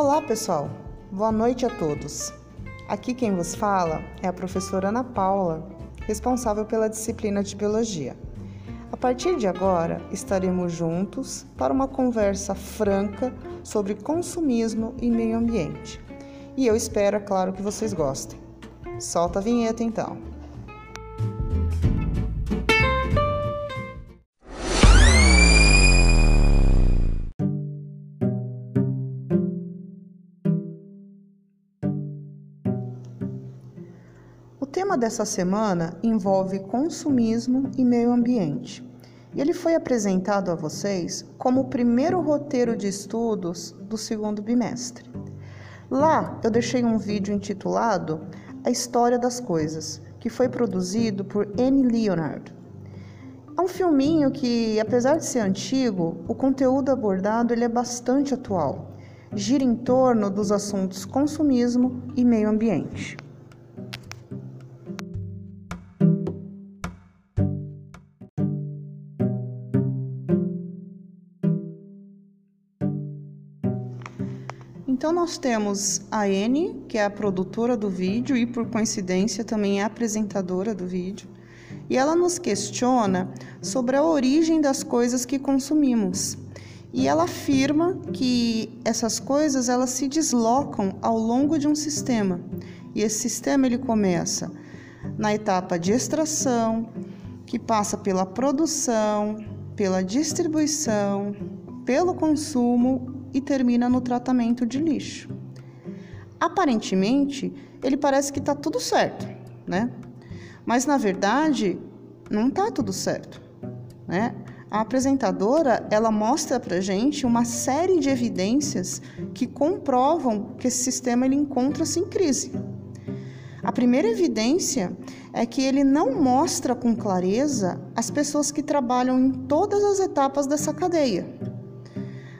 Olá, pessoal. Boa noite a todos. Aqui quem vos fala é a professora Ana Paula, responsável pela disciplina de biologia. A partir de agora, estaremos juntos para uma conversa franca sobre consumismo e meio ambiente. E eu espero, é claro, que vocês gostem. Solta a vinheta então. Tema dessa semana envolve consumismo e meio ambiente. E ele foi apresentado a vocês como o primeiro roteiro de estudos do segundo bimestre. Lá eu deixei um vídeo intitulado A História das Coisas, que foi produzido por Anne Leonard. É um filminho que, apesar de ser antigo, o conteúdo abordado ele é bastante atual. Gira em torno dos assuntos consumismo e meio ambiente. Então nós temos a Anne, que é a produtora do vídeo e por coincidência também é apresentadora do vídeo, e ela nos questiona sobre a origem das coisas que consumimos. E ela afirma que essas coisas elas se deslocam ao longo de um sistema. E esse sistema ele começa na etapa de extração, que passa pela produção, pela distribuição, pelo consumo e termina no tratamento de lixo. Aparentemente, ele parece que está tudo certo, né? Mas na verdade, não está tudo certo, né? A apresentadora ela mostra para gente uma série de evidências que comprovam que esse sistema ele encontra-se em crise. A primeira evidência é que ele não mostra com clareza as pessoas que trabalham em todas as etapas dessa cadeia.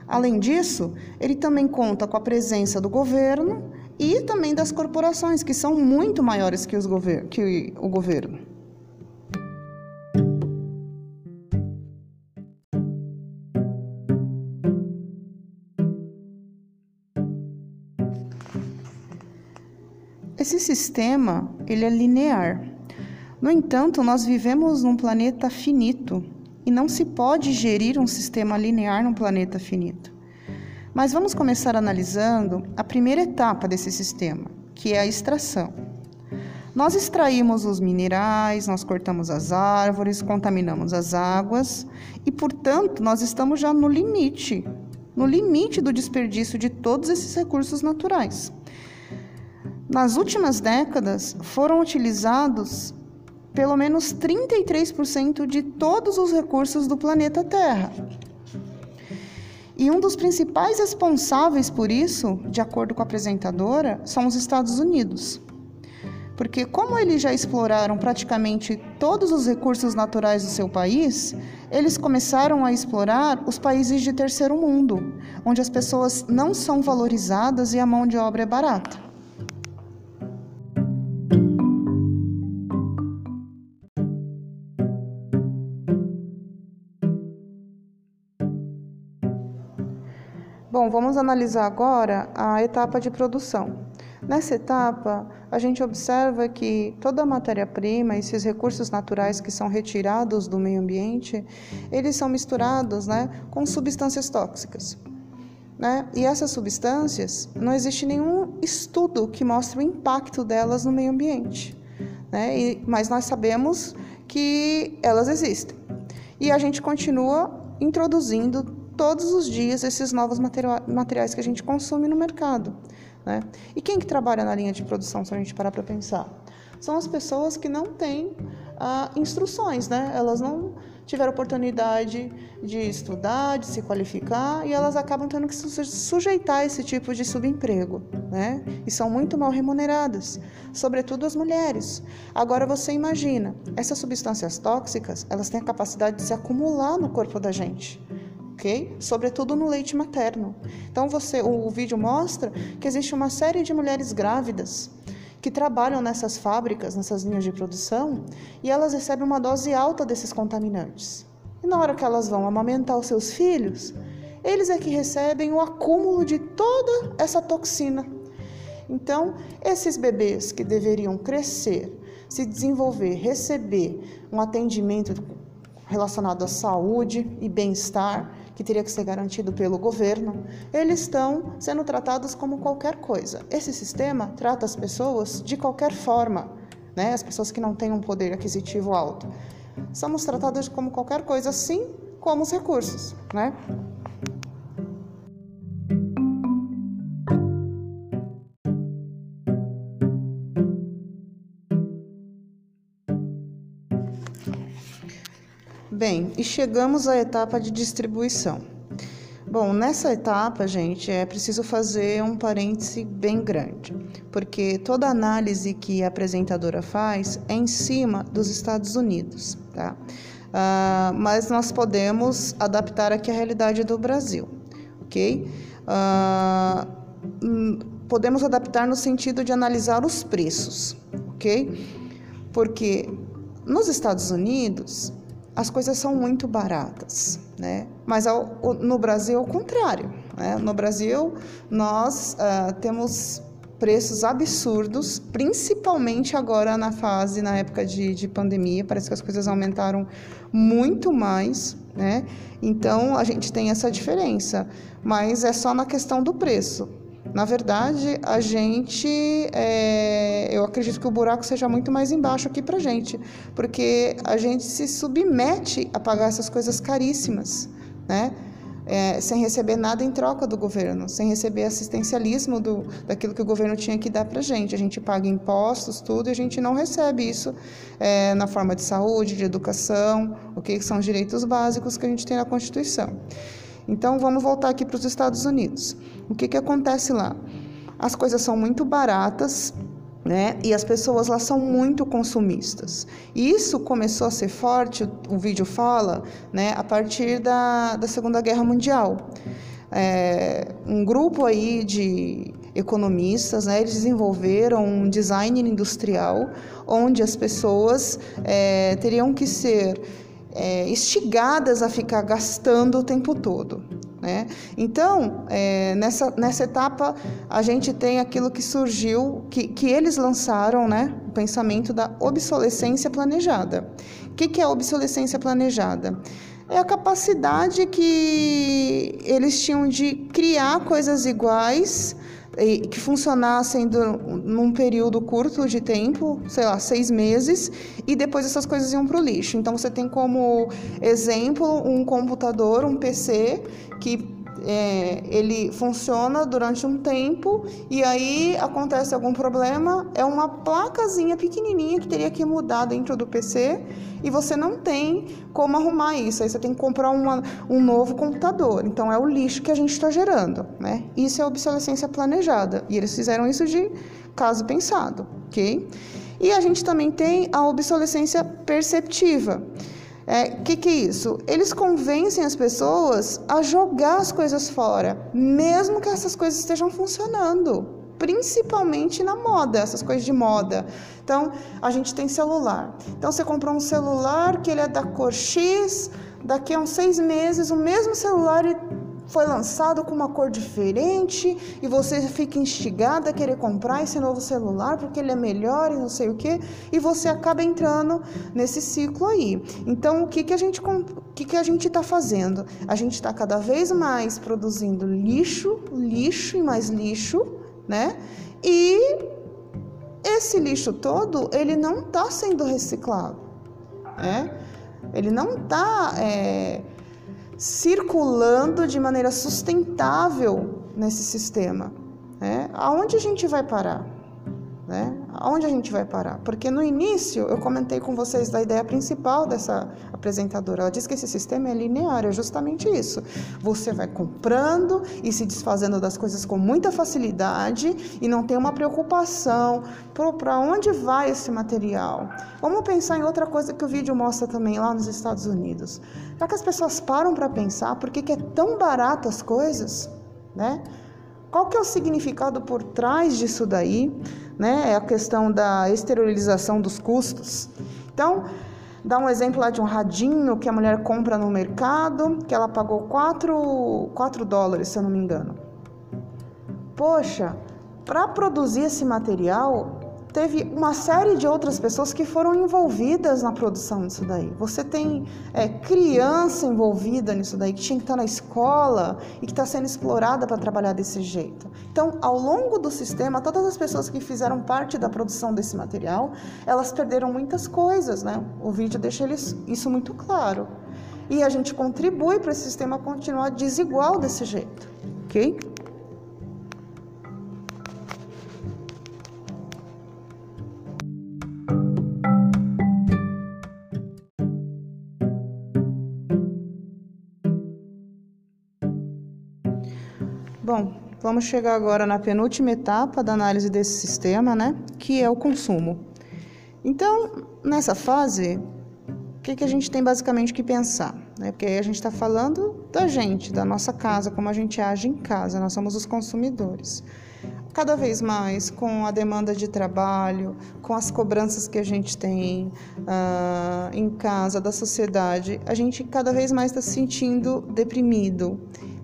Além disso, ele também conta com a presença do governo e também das corporações, que são muito maiores que, gover que o governo. Esse sistema ele é linear. No entanto, nós vivemos num planeta finito e não se pode gerir um sistema linear num planeta finito. Mas vamos começar analisando a primeira etapa desse sistema, que é a extração. Nós extraímos os minerais, nós cortamos as árvores, contaminamos as águas e, portanto, nós estamos já no limite, no limite do desperdício de todos esses recursos naturais. Nas últimas décadas, foram utilizados pelo menos 33% de todos os recursos do planeta Terra. E um dos principais responsáveis por isso, de acordo com a apresentadora, são os Estados Unidos. Porque, como eles já exploraram praticamente todos os recursos naturais do seu país, eles começaram a explorar os países de terceiro mundo, onde as pessoas não são valorizadas e a mão de obra é barata. Vamos analisar agora a etapa de produção. Nessa etapa, a gente observa que toda a matéria-prima, esses recursos naturais que são retirados do meio ambiente, eles são misturados né, com substâncias tóxicas. Né? E essas substâncias, não existe nenhum estudo que mostre o impacto delas no meio ambiente. Né? E, mas nós sabemos que elas existem. E a gente continua introduzindo todos os dias esses novos materiais que a gente consome no mercado. Né? E quem que trabalha na linha de produção, se a gente parar para pensar? São as pessoas que não têm ah, instruções, né? Elas não tiveram oportunidade de estudar, de se qualificar e elas acabam tendo que se sujeitar a esse tipo de subemprego, né? E são muito mal remuneradas, sobretudo as mulheres. Agora você imagina, essas substâncias tóxicas, elas têm a capacidade de se acumular no corpo da gente ok? Sobretudo no leite materno. Então você, o vídeo mostra que existe uma série de mulheres grávidas que trabalham nessas fábricas, nessas linhas de produção, e elas recebem uma dose alta desses contaminantes. E na hora que elas vão amamentar os seus filhos, eles é que recebem o acúmulo de toda essa toxina. Então, esses bebês que deveriam crescer, se desenvolver, receber um atendimento relacionado à saúde e bem-estar, que teria que ser garantido pelo governo, eles estão sendo tratados como qualquer coisa. Esse sistema trata as pessoas de qualquer forma, né? as pessoas que não têm um poder aquisitivo alto. Somos tratados como qualquer coisa, assim como os recursos. Né? Bem, e chegamos à etapa de distribuição. Bom, nessa etapa, gente, é preciso fazer um parêntese bem grande, porque toda análise que a apresentadora faz é em cima dos Estados Unidos, tá? Uh, mas nós podemos adaptar aqui a realidade do Brasil, ok? Uh, podemos adaptar no sentido de analisar os preços, ok? Porque nos Estados Unidos, as coisas são muito baratas, né? Mas ao, no Brasil, ao contrário. Né? No Brasil, nós uh, temos preços absurdos, principalmente agora na fase, na época de, de pandemia, parece que as coisas aumentaram muito mais, né? Então, a gente tem essa diferença, mas é só na questão do preço. Na verdade, a gente, é, eu acredito que o buraco seja muito mais embaixo aqui para gente, porque a gente se submete a pagar essas coisas caríssimas, né? É, sem receber nada em troca do governo, sem receber assistencialismo do, daquilo que o governo tinha que dar para a gente. A gente paga impostos, tudo, e a gente não recebe isso é, na forma de saúde, de educação, o que são direitos básicos que a gente tem na Constituição. Então vamos voltar aqui para os Estados Unidos. O que, que acontece lá? As coisas são muito baratas, né? E as pessoas lá são muito consumistas. E isso começou a ser forte, o, vídeo fala, né? A partir da, da Segunda Guerra Mundial. É, um grupo aí de economistas, né, eles desenvolveram um design industrial onde as pessoas é, teriam que ser é, instigadas a ficar gastando o tempo todo. Né? Então, é, nessa, nessa etapa, a gente tem aquilo que surgiu, que, que eles lançaram, né? o pensamento da obsolescência planejada. O que, que é obsolescência planejada? É a capacidade que eles tinham de criar coisas iguais que funcionassem do, num período curto de tempo, sei lá, seis meses, e depois essas coisas iam para o lixo. Então você tem como exemplo um computador, um PC que é, ele funciona durante um tempo e aí acontece algum problema, é uma placazinha pequenininha que teria que mudar dentro do PC e você não tem como arrumar isso. Aí você tem que comprar uma, um novo computador. Então é o lixo que a gente está gerando, né? Isso é obsolescência planejada e eles fizeram isso de caso pensado, ok? E a gente também tem a obsolescência perceptiva. O é, que, que é isso? Eles convencem as pessoas a jogar as coisas fora, mesmo que essas coisas estejam funcionando principalmente na moda, essas coisas de moda. Então, a gente tem celular. Então, você comprou um celular que ele é da cor X, daqui a uns seis meses, o mesmo celular foi lançado com uma cor diferente e você fica instigada a querer comprar esse novo celular porque ele é melhor e não sei o que, e você acaba entrando nesse ciclo aí. Então, o que, que a gente o que, que a gente está fazendo? A gente está cada vez mais produzindo lixo, lixo e mais lixo, né? E esse lixo todo ele não está sendo reciclado, né? Ele não está é, circulando de maneira sustentável nesse sistema. Né? Aonde a gente vai parar? Né? Aonde a gente vai parar? Porque no início eu comentei com vocês da ideia principal dessa apresentadora. Ela diz que esse sistema é linear, é justamente isso. Você vai comprando e se desfazendo das coisas com muita facilidade e não tem uma preocupação para onde vai esse material. Vamos pensar em outra coisa que o vídeo mostra também lá nos Estados Unidos. Será que as pessoas param para pensar por que, que é tão barato as coisas? Né? Qual que é o significado por trás disso daí? Né? É a questão da esterilização dos custos. Então, Dá um exemplo lá de um radinho que a mulher compra no mercado, que ela pagou 4, 4 dólares, se eu não me engano. Poxa, para produzir esse material, teve uma série de outras pessoas que foram envolvidas na produção disso daí. Você tem é, criança envolvida nisso daí, que tinha que estar na escola e que está sendo explorada para trabalhar desse jeito. Então, ao longo do sistema, todas as pessoas que fizeram parte da produção desse material, elas perderam muitas coisas, né? O vídeo deixa isso muito claro. E a gente contribui para esse sistema continuar desigual desse jeito, ok? Vamos chegar agora na penúltima etapa da análise desse sistema, né? Que é o consumo. Então, nessa fase, o que, que a gente tem basicamente que pensar? Né? Porque aí a gente está falando da gente, da nossa casa, como a gente age em casa, nós somos os consumidores. Cada vez mais, com a demanda de trabalho, com as cobranças que a gente tem uh, em casa, da sociedade, a gente cada vez mais está se sentindo deprimido.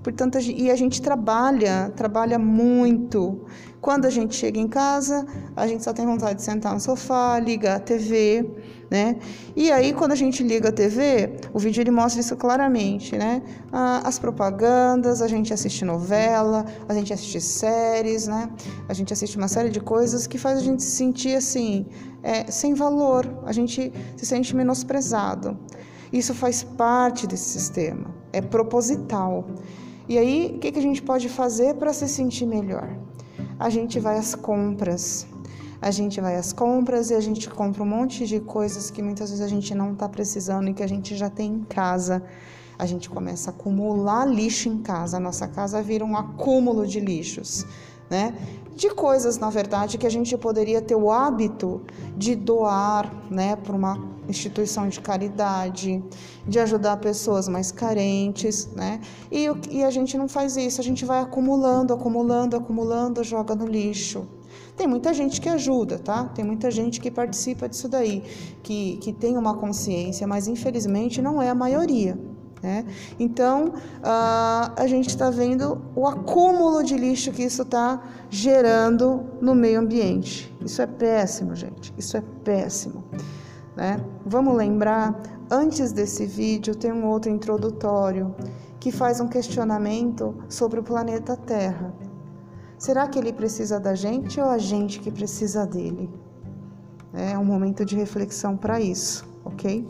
Portanto, e a gente trabalha, trabalha muito. Quando a gente chega em casa, a gente só tem vontade de sentar no sofá, ligar a TV, né? E aí, quando a gente liga a TV, o vídeo ele mostra isso claramente, né? As propagandas, a gente assiste novela, a gente assiste séries, né? A gente assiste uma série de coisas que faz a gente se sentir assim, é, sem valor, a gente se sente menosprezado. Isso faz parte desse sistema, é proposital. E aí, o que, que a gente pode fazer para se sentir melhor? A gente vai às compras. A gente vai às compras e a gente compra um monte de coisas que muitas vezes a gente não está precisando e que a gente já tem em casa. A gente começa a acumular lixo em casa. A nossa casa vira um acúmulo de lixos, né? De coisas, na verdade, que a gente poderia ter o hábito de doar, né, para uma instituição de caridade, de ajudar pessoas mais carentes, né? E, e a gente não faz isso, a gente vai acumulando, acumulando, acumulando, joga no lixo. Tem muita gente que ajuda, tá? Tem muita gente que participa disso daí, que, que tem uma consciência, mas infelizmente não é a maioria. Né? Então, uh, a gente está vendo o acúmulo de lixo que isso está gerando no meio ambiente. Isso é péssimo, gente. Isso é péssimo. Né? Vamos lembrar, antes desse vídeo tem um outro introdutório que faz um questionamento sobre o planeta Terra. Será que ele precisa da gente ou a gente que precisa dele? É um momento de reflexão para isso, ok?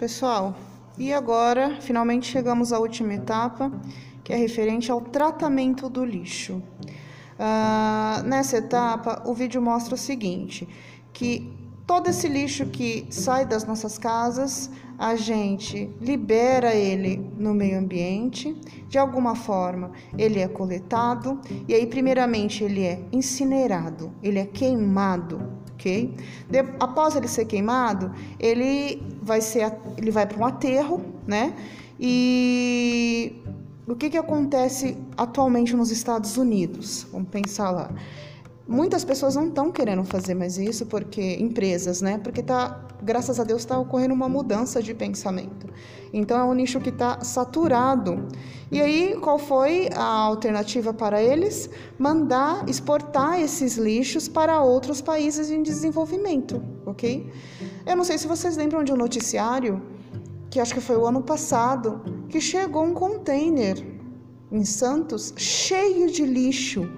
Pessoal, e agora, finalmente chegamos à última etapa, que é referente ao tratamento do lixo. Uh, nessa etapa, o vídeo mostra o seguinte: que todo esse lixo que sai das nossas casas, a gente libera ele no meio ambiente, de alguma forma ele é coletado e aí primeiramente ele é incinerado, ele é queimado ok? De, após ele ser queimado, ele vai ser, ele vai para um aterro, né? E o que, que acontece atualmente nos Estados Unidos? Vamos pensar lá. Muitas pessoas não estão querendo fazer mais isso porque empresas, né? Porque tá, graças a Deus, está ocorrendo uma mudança de pensamento. Então é um nicho que está saturado. E aí, qual foi a alternativa para eles? Mandar exportar esses lixos para outros países em desenvolvimento, ok? Eu não sei se vocês lembram de um noticiário que acho que foi o ano passado que chegou um container em Santos cheio de lixo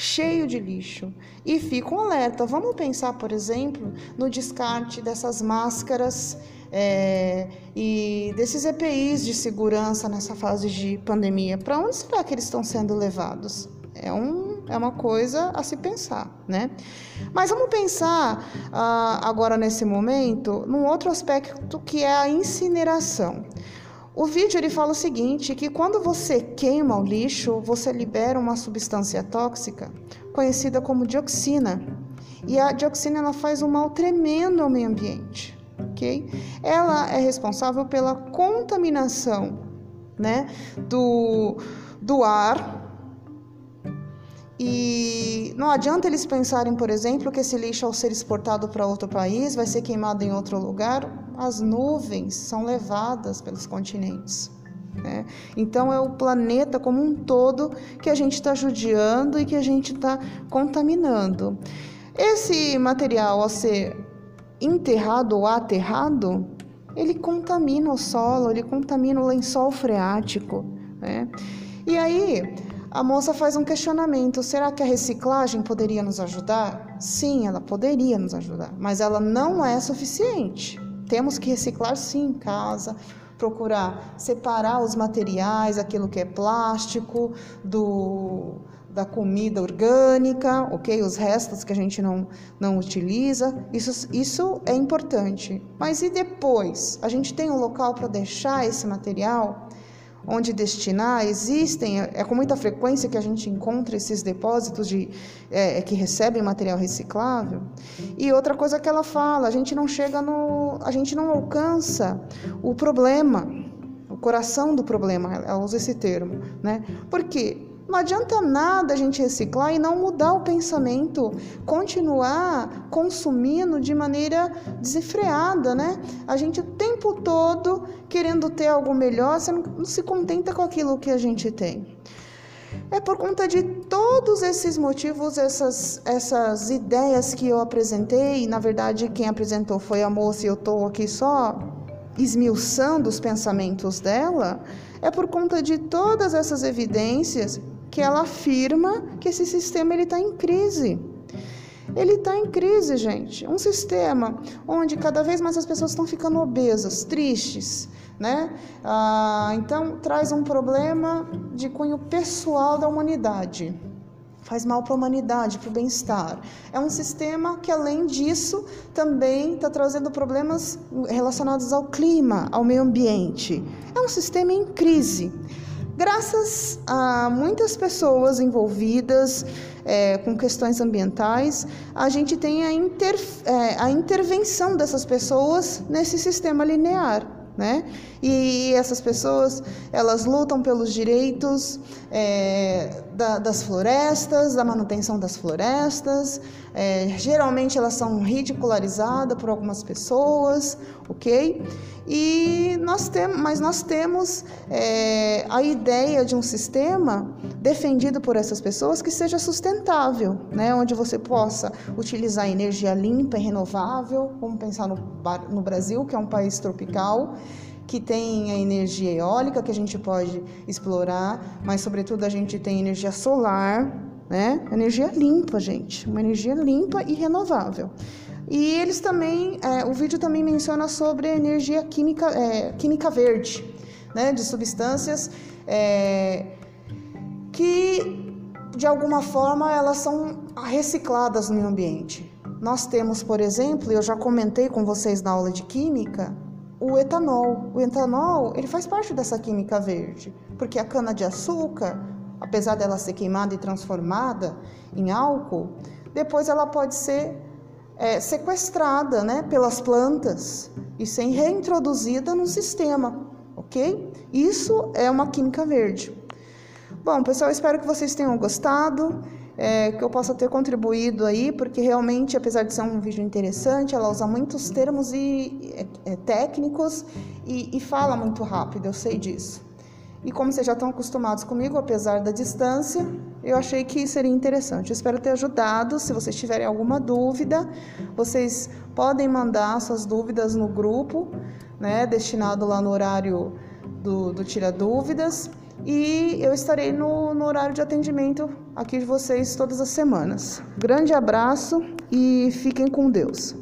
cheio de lixo. E fica um alerta. Vamos pensar, por exemplo, no descarte dessas máscaras é, e desses EPIs de segurança nessa fase de pandemia. Para onde será que eles estão sendo levados? É, um, é uma coisa a se pensar, né? Mas vamos pensar ah, agora nesse momento num outro aspecto que é a incineração. O vídeo ele fala o seguinte, que quando você queima o lixo, você libera uma substância tóxica conhecida como dioxina. E a dioxina ela faz um mal tremendo ao meio ambiente, ok? Ela é responsável pela contaminação né, do, do ar. E não adianta eles pensarem, por exemplo, que esse lixo, ao ser exportado para outro país, vai ser queimado em outro lugar. As nuvens são levadas pelos continentes. Né? Então, é o planeta como um todo que a gente está judiando e que a gente está contaminando. Esse material, ao ser enterrado ou aterrado, ele contamina o solo, ele contamina o lençol freático. Né? E aí, a moça faz um questionamento: será que a reciclagem poderia nos ajudar? Sim, ela poderia nos ajudar, mas ela não é suficiente. Temos que reciclar sim em casa, procurar separar os materiais, aquilo que é plástico, do da comida orgânica, ok? Os restos que a gente não, não utiliza, isso, isso é importante. Mas e depois? A gente tem um local para deixar esse material? Onde destinar? Existem, é com muita frequência que a gente encontra esses depósitos de, é, é, que recebem material reciclável. E outra coisa que ela fala, a gente não chega no. a gente não alcança o problema, o coração do problema, ela usa esse termo, né? Por quê? Não adianta nada a gente reciclar e não mudar o pensamento, continuar consumindo de maneira desenfreada, né? A gente o tempo todo querendo ter algo melhor, você não se contenta com aquilo que a gente tem. É por conta de todos esses motivos, essas, essas ideias que eu apresentei, na verdade quem apresentou foi a moça e eu estou aqui só esmiuçando os pensamentos dela, é por conta de todas essas evidências que ela afirma que esse sistema ele está em crise. Ele está em crise, gente. Um sistema onde cada vez mais as pessoas estão ficando obesas, tristes, né? Ah, então traz um problema de cunho pessoal da humanidade. Faz mal para a humanidade, para o bem-estar. É um sistema que, além disso, também está trazendo problemas relacionados ao clima, ao meio ambiente. É um sistema em crise. Graças a muitas pessoas envolvidas é, com questões ambientais, a gente tem a, inter, é, a intervenção dessas pessoas nesse sistema linear né? E essas pessoas, elas lutam pelos direitos é, da, das florestas, da manutenção das florestas. É, geralmente elas são ridicularizadas por algumas pessoas, ok? E nós temos, mas nós temos é, a ideia de um sistema defendido por essas pessoas que seja sustentável, né? Onde você possa utilizar energia limpa e renovável. Vamos pensar no, no Brasil, que é um país tropical que tem a energia eólica que a gente pode explorar, mas sobretudo a gente tem energia solar, né? Energia limpa, gente, uma energia limpa e renovável. E eles também, é, o vídeo também menciona sobre a energia química, é, química verde, né? De substâncias é, que de alguma forma elas são recicladas no meio ambiente. Nós temos, por exemplo, eu já comentei com vocês na aula de química, o etanol. O etanol, ele faz parte dessa química verde, porque a cana de açúcar, apesar dela ser queimada e transformada em álcool, depois ela pode ser é, sequestrada, né, pelas plantas e ser reintroduzida no sistema, ok? Isso é uma química verde. Bom, pessoal, espero que vocês tenham gostado é, que eu possa ter contribuído aí, porque realmente, apesar de ser um vídeo interessante, ela usa muitos termos e, é, é, técnicos e, e fala muito rápido, eu sei disso. E como vocês já estão acostumados comigo, apesar da distância, eu achei que seria interessante. Espero ter ajudado. Se vocês tiverem alguma dúvida, vocês podem mandar suas dúvidas no grupo, né, destinado lá no horário do, do Tira Dúvidas. E eu estarei no, no horário de atendimento aqui de vocês todas as semanas. Grande abraço e fiquem com Deus.